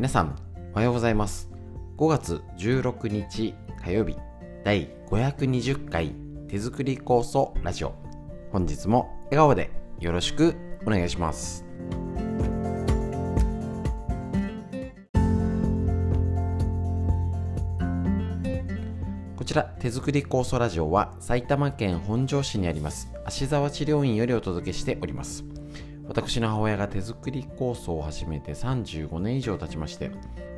皆さんおはようございます。5月16日火曜日第520回手作り酵素ラジオ。本日も笑顔でよろしくお願いします。こちら手作り酵素ラジオは埼玉県本庄市にあります芦沢治療院よりお届けしております。私の母親が手作り酵素を始めて35年以上経ちまして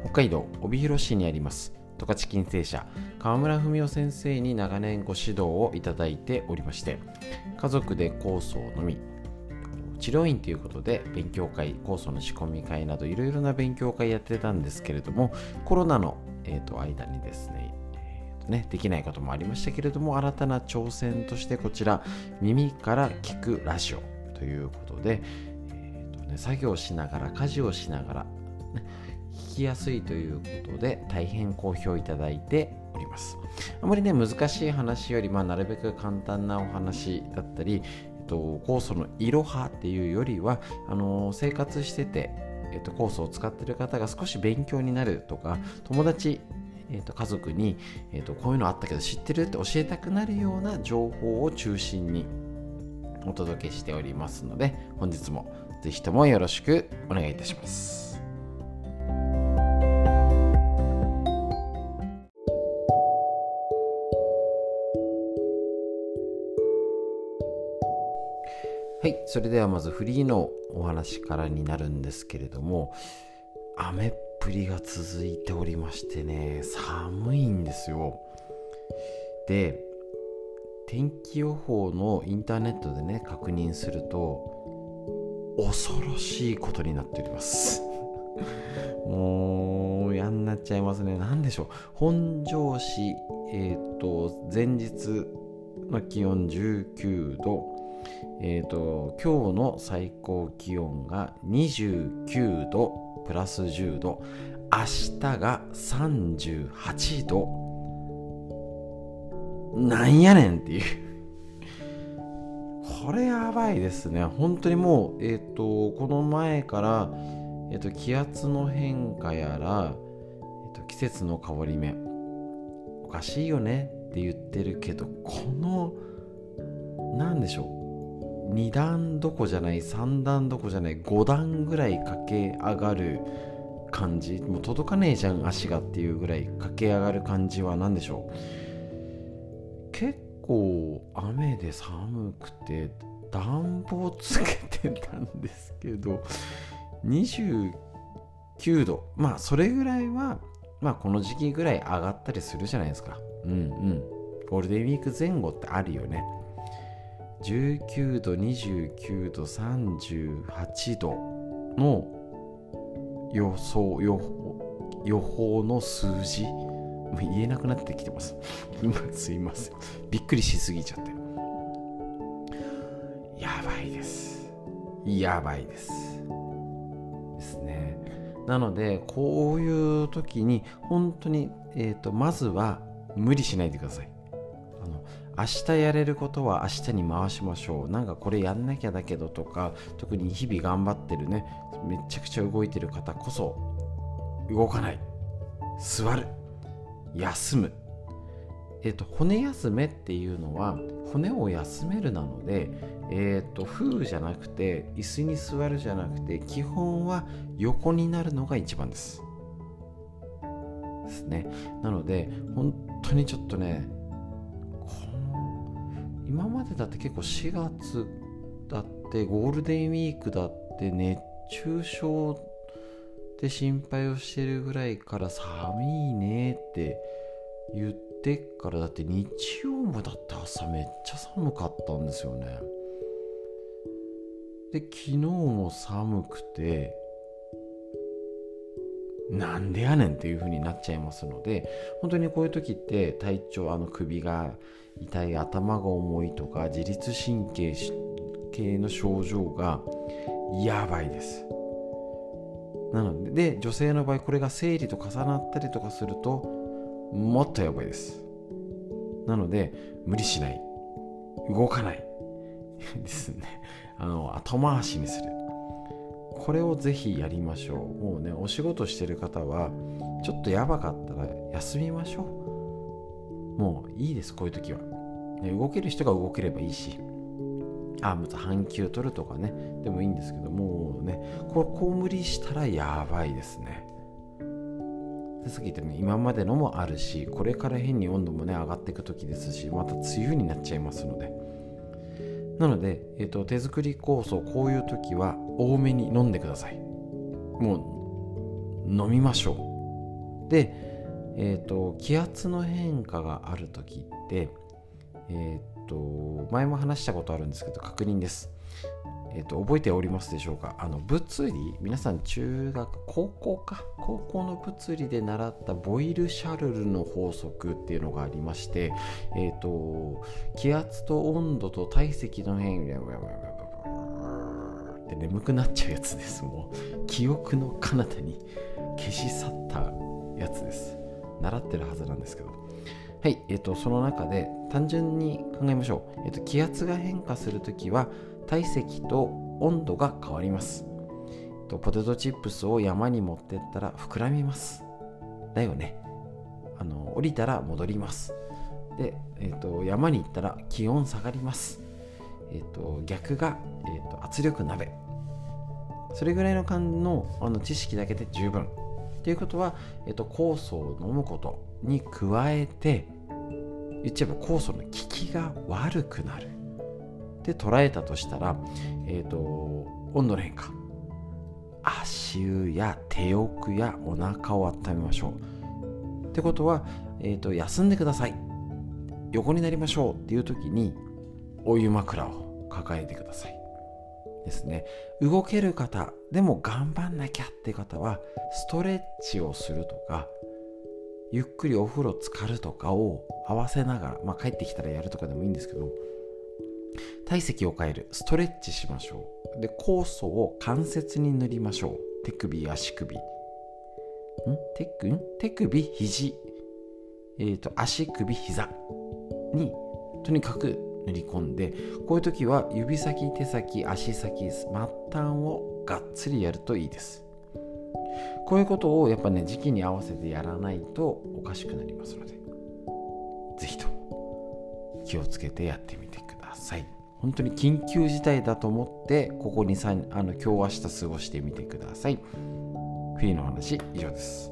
北海道帯広市にあります。十勝金星社川村文夫先生に長年ご指導をいただいておりまして家族で酵素を飲み治療院ということで勉強会酵素の仕込み会などいろいろな勉強会やってたんですけれどもコロナの、えー、と間にですねね、できないこともありましたけれども新たな挑戦としてこちら耳から聞くラジオ。ということで、えーとね、作業しながら家事をしながら、ね、聞きやすいということで大変好評いただいております。あまりね難しい話より、まあ、なるべく簡単なお話だったり、えっと、酵素のいろはっていうよりはあの生活しててえっと、コースを使ってる方が少し勉強になるとか友達えーと、家族に、えーとこういうのあったけど知ってるって教えたくなるような情報を中心にお届けしておりますので本日もぜひともよろしくお願いいたします。はい、それではまずフリーのお話からになるんですけれども、アメッぷりが続いておりましてね寒いんですよで天気予報のインターネットでね確認すると恐ろしいことになっております。もう嫌になっちゃいますね。何でしょう。本庄市えっ、ー、と前日の気温19度。えっ、ー、と今日の最高気温が29度プラス10度。明日が38度。なんやねんっていう。これやばいですね。本当にもうえっ、ー、とこの前からえっ、ー、と気圧の変化やら、えーと、季節の変わり目おかしいよねって言ってるけどこの何でしょう2段どこじゃない3段どこじゃない5段ぐらい駆け上がる感じもう届かねえじゃん足がっていうぐらい駆け上がる感じは何でしょう。結構雨で寒くて暖房つけてたんですけど29度。まあそれぐらいはまあこの時期ぐらい上がったりするじゃないですか。うんうん。ゴールデンウィーク前後ってあるよね。19度29度38度の予想予報予報の数字言えなくなってきてます。今 すいません。びっくりしすぎちゃって。やばいです。やばいです。ですね。なのでこういう時に本当に、えーとまずは無理しないでください。あの明日やれることは明日に回しましょう。なんかこれやんなきゃだけどとか特に日々頑張ってるねめちゃくちゃ動いてる方こそ動かない。座る。休む。えっ、と骨休めっていうのは骨を休めるなのでえっ、ー、と風じゃなくて椅子に座るじゃなくて基本は横になるのが一番です。ですね。なので本当にちょっとね今までだって結構4月だってゴールデンウィークだって熱中症で心配をしてるぐらいから寒いねって言ってからだって日曜もだって朝めっちゃ寒かったんですよね。で昨日も寒くてなんでやねんっていう風になっちゃいますので本当にこういう時って体調あの首が痛い頭が重いとか自律神経系の症状がやばいです。なのでで女性の場合これが生理と重なったりとかするともっとやばいです。なので無理しない。動かない。ですね。あの後回しにする。これをぜひやりましょう。もうねお仕事してる方はちょっとやばかったら休みましょう。もういいですこういう時は、ね、動ける人が動ければいいし。あまた半休取るとかね。でもいいんですけどもうね。ここう無理したらやばいですね。でさっき言ったように今までのもあるしこれから変に温度もね上がっていく時ですしまた梅雨になっちゃいますので。なので、えーと、手作り酵素こういう時は多めに飲んでください。もう飲みましょう。で、えーと、気圧の変化がある時ってえっ、ー、と前も話したことあるんですけど確認です。えーと、覚えておりますでしょうか？あの物理？皆さん中学高校か？高校の物理で習ったボイル・シャルルの法則っていうのがありまして、えーと、気圧と温度と体積の変化って眠くなっちゃうやつですもう記憶の彼方に消し去ったやつです習ってるはずなんですけどはい、えーと、その中で単純に考えましょう、えーと気圧が変化するときは体積と温度が変わります。とポテトチップスを山に持ってったら膨らみます。だよね。あの降りたら戻ります。で、えーと、山に行ったら気温下がります、えーと、逆が、えーと、圧力鍋。それぐらいの感のあの知識だけで十分。ということは、えー、と酵素を飲むこと。に加えて言っちゃえば酵素の効きが悪くなる。で捉えたとしたら、えーと、温度の変化。足湯や手奥やお腹を温めましょう。ってことは、えーと、休んでください。横になりましょう。っていう時にお湯枕を抱えてください。ですね。動ける方でも頑張んなきゃって方はストレッチをするとかゆっくりお風呂浸かるとかを合わせながら、まあ、帰ってきたらやるとかでもいいんですけど体積を変える。ストレッチしましょう。で酵素を関節に塗りましょう。手首足首。ん？手首手首肘。えーと、足首膝。にとにかく塗り込んでこういう時は指先手先足先末端をがっつりやるといいです。こういうことをやっぱね時期に合わせてやらないとおかしくなりますので是非と気をつけてやってみてください。本当に緊急事態だと思ってここにあの今日明日過ごしてみてください。フリーの話以上です。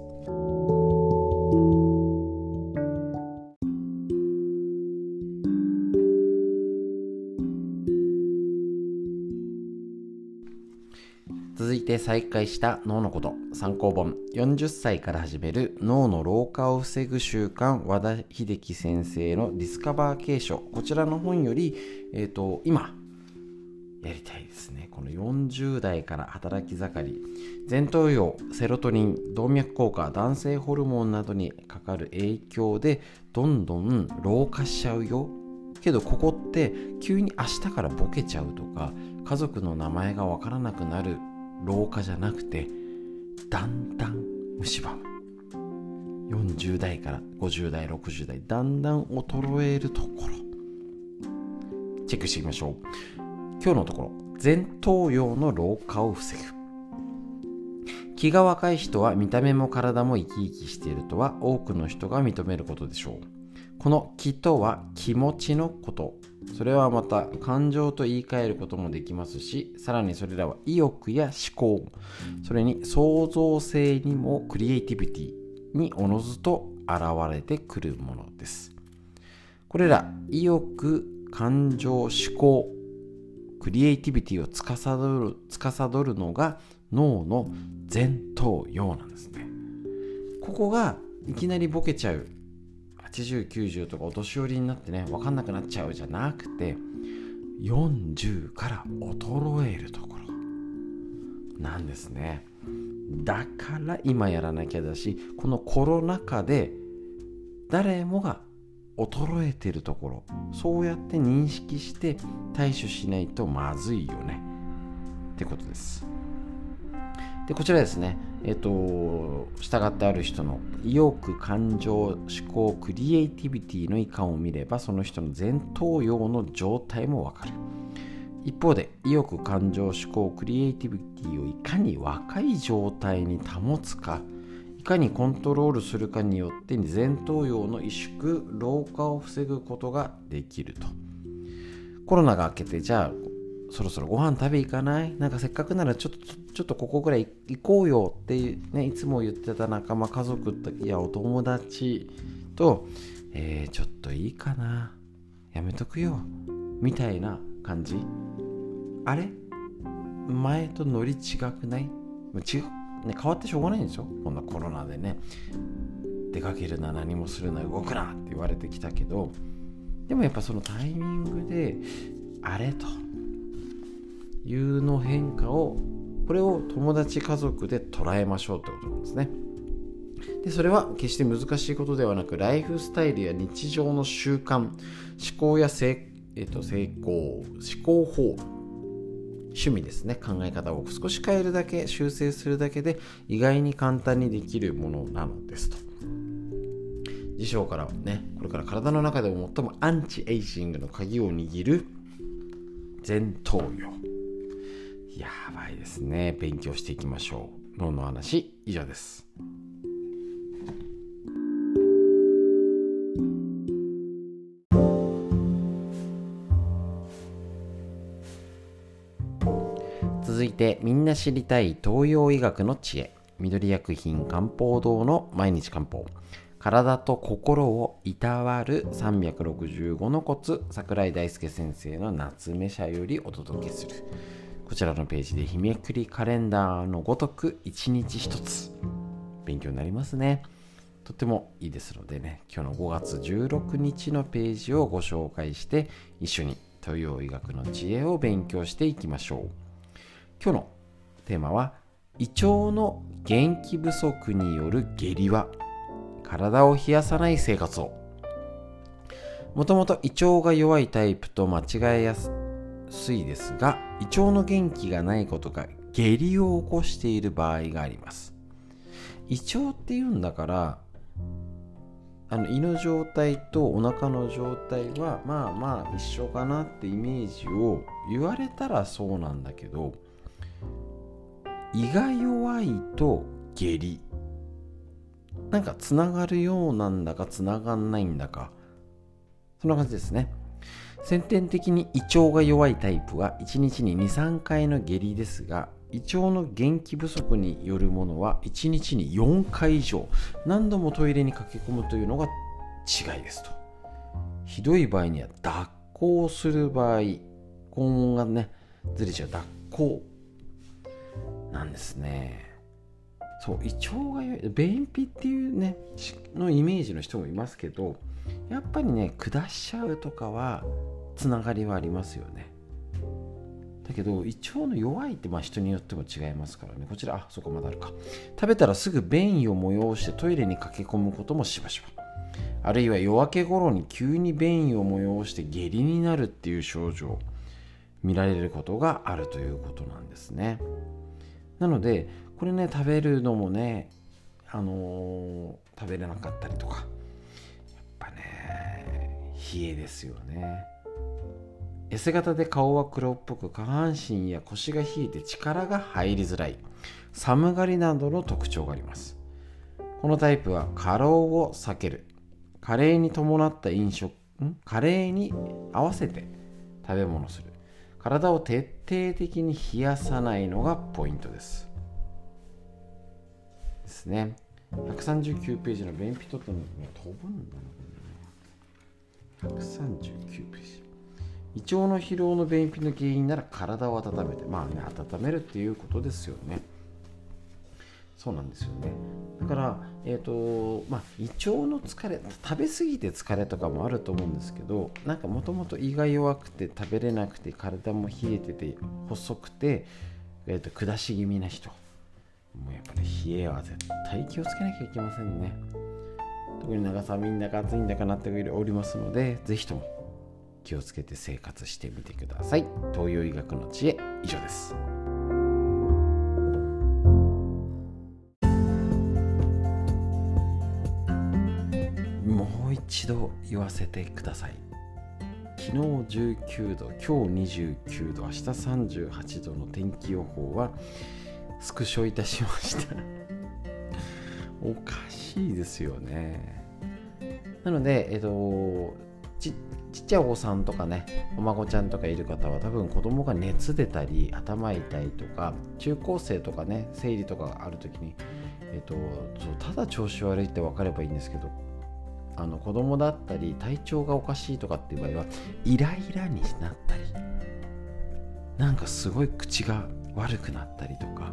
再開した脳のこと。参考本。40歳から始める脳の老化を防ぐ習慣。和田秀樹先生のディスカバー継承。こちらの本より、えーと、今やりたいですね。この40代から働き盛り。前頭葉セロトニン動脈硬化男性ホルモンなどにかかる影響でどんどん老化しちゃうよ。けどここって急に明日からボケちゃうとか家族の名前がわからなくなる老化じゃなくてだんだん蝕む40代から50代60代だんだん衰えるところ。チェックしていきましょう。今日のところ前頭葉の老化を防ぐ。気が若い人は見た目も体も生き生きしているとは多くの人が認めることでしょう。この気とは気持ちのこと。それはまた感情と言い換えることもできますしさらにそれらは意欲や思考。それに創造性にもクリエイティビティにおのずと現れてくるものです。これら意欲感情思考クリエイティビティを司る司るのが脳の前頭葉なんですね。ここがいきなりボケちゃう8090とかお年寄りになってね分かんなくなっちゃうじゃなくて40から衰えるところなんですね。だから今やらなきゃだしこのコロナ禍で誰もが衰えてるところそうやって認識して対処しないとまずいよね。ってことです。でこちらですね。えっと従ってある人の意欲感情思考クリエイティビティの遺憾を見ればその人の前頭葉の状態もわかる。一方で意欲感情思考クリエイティビティをいかに若い状態に保つかいかにコントロールするかによって前頭葉の萎縮老化を防ぐことができると。コロナが明けてじゃあそろそろご飯食べ行かない？なんかせっかくならちょっとちょっとここぐらい行こうよっていうねいつも言ってた仲間家族いやお友達と、えー、ちょっといいかなやめとくよみたいな感じ。あれ？前とノリ違くない？違う、ね、変わってしょうがないんですよこんなコロナでね。出かけるな何もするな動くなって言われてきたけど。でもやっぱそのタイミングであれというの変化をこれを友達家族で捉えましょうってことなんですね。でそれは決して難しいことではなくライフスタイルや日常の習慣思考や成,、えー、と成功思考法趣味ですね。考え方を少し変えるだけ修正するだけで意外に簡単にできるものなのですと。辞書からはねこれから体の中でも最もアンチエイジングの鍵を握る前頭葉。やばいですね。勉強していきましょう。脳の話以上です。続いてみんな知りたい東洋医学の知恵。緑薬品漢方堂の毎日漢方。体と心をいたわる365のコツ。桜井大輔先生の夏目社よりお届けする。こちらのページで日めくりカレンダーのごとく一日一つ勉強になりますね。とってもいいですのでね今日の5月16日のページをご紹介して一緒に東洋医学の知恵を勉強していきましょう。今日のテーマは胃腸の元気不足による下痢は体を冷やさない生活を。もともと胃腸が弱いタイプと間違えやすいですが胃腸の元気がないことが下痢を起こしている場合があります。胃腸っていうんだからあの胃の状態とお腹の状態はまあまあ一緒かなってイメージを言われたらそうなんだけど胃が弱いと下痢。なんかつながるようなんだかつながんないんだか。そんな感じですね。先天的に胃腸が弱いタイプは1日に23回の下痢ですが胃腸の元気不足によるものは1日に4回以上何度もトイレに駆け込むというのが違いですと。ひどい場合には脱行する場合肛門がねずれちゃう。脱行なんですね。そう胃腸が便秘っていうねのイメージの人もいますけどやっぱりね下しちゃうとかはつながりはありますよね。だけど胃腸の弱いってまあ人によっても違いますからね。こちらあそこまだあるか。食べたらすぐ便意を催してトイレに駆け込むこともしばしば。あるいは夜明け頃に急に便意を催して下痢になるっていう症状見られることがあるということなんですね。なのでこれね食べるのもねあのー、食べれなかったりとか冷えですよね。痩せ型で顔は黒っぽく下半身や腰が冷えて力が入りづらい。寒がりなどの特徴があります。このタイプは過労を避ける。加齢に伴った飲食加齢に合わせて食べ物する。体を徹底的に冷やさないのがポイントです。ですね。139ページの便秘ととの飛ぶんだな。139ページ。胃腸の疲労の便秘の原因なら体を温めてまあね温めるっていうことですよね。そうなんですよね。だからえっ、ー、とまあ胃腸の疲れ食べ過ぎて疲れとかもあると思うんですけどなんかもともと胃が弱くて食べれなくて体も冷えてて細くて、えーと、と下し気味な人もうやっぱり冷えは絶対気をつけなきゃいけませんね。特に長さみんだか暑いんだかなっておりますのでぜひとも気をつけて生活してみてください。東洋医学の知恵以上です。もう一度言わせてください。昨日19度今日29度明日38度の天気予報はスクショいたしました。おかしいですよね。なのでえっとちちっちゃいお子さんとかねお孫ちゃんとかいる方は多分子供が熱出たり頭痛いとか中高生とかね生理とかがある時にえっと、そうただ調子悪いって分かればいいんですけどあの子供だったり体調がおかしいとかっていう場合はイライラになったりなんかすごい口が悪くなったりとか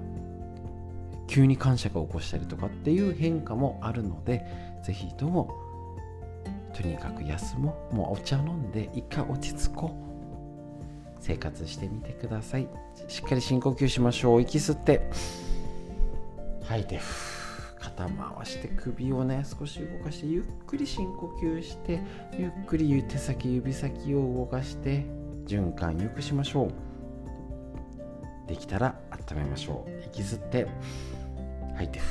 急に感謝が起こしたりとかっていう変化もあるのでぜひともとにかく休もう。もうお茶飲んで一回落ち着こう。生活してみてください。しっかり深呼吸しましょう。息吸って。吐いて肩回して首をね少し動かしてゆっくり深呼吸してゆっくり手先指先を動かして循環よくしましょう。できたら温めましょう。息吸って。吐い。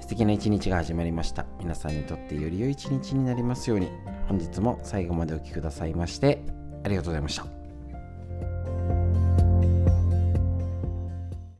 素敵な一日が始まりました。皆さんにとってより良い一日になりますように。本日も最後までお聴きくださいましてありがとうございました。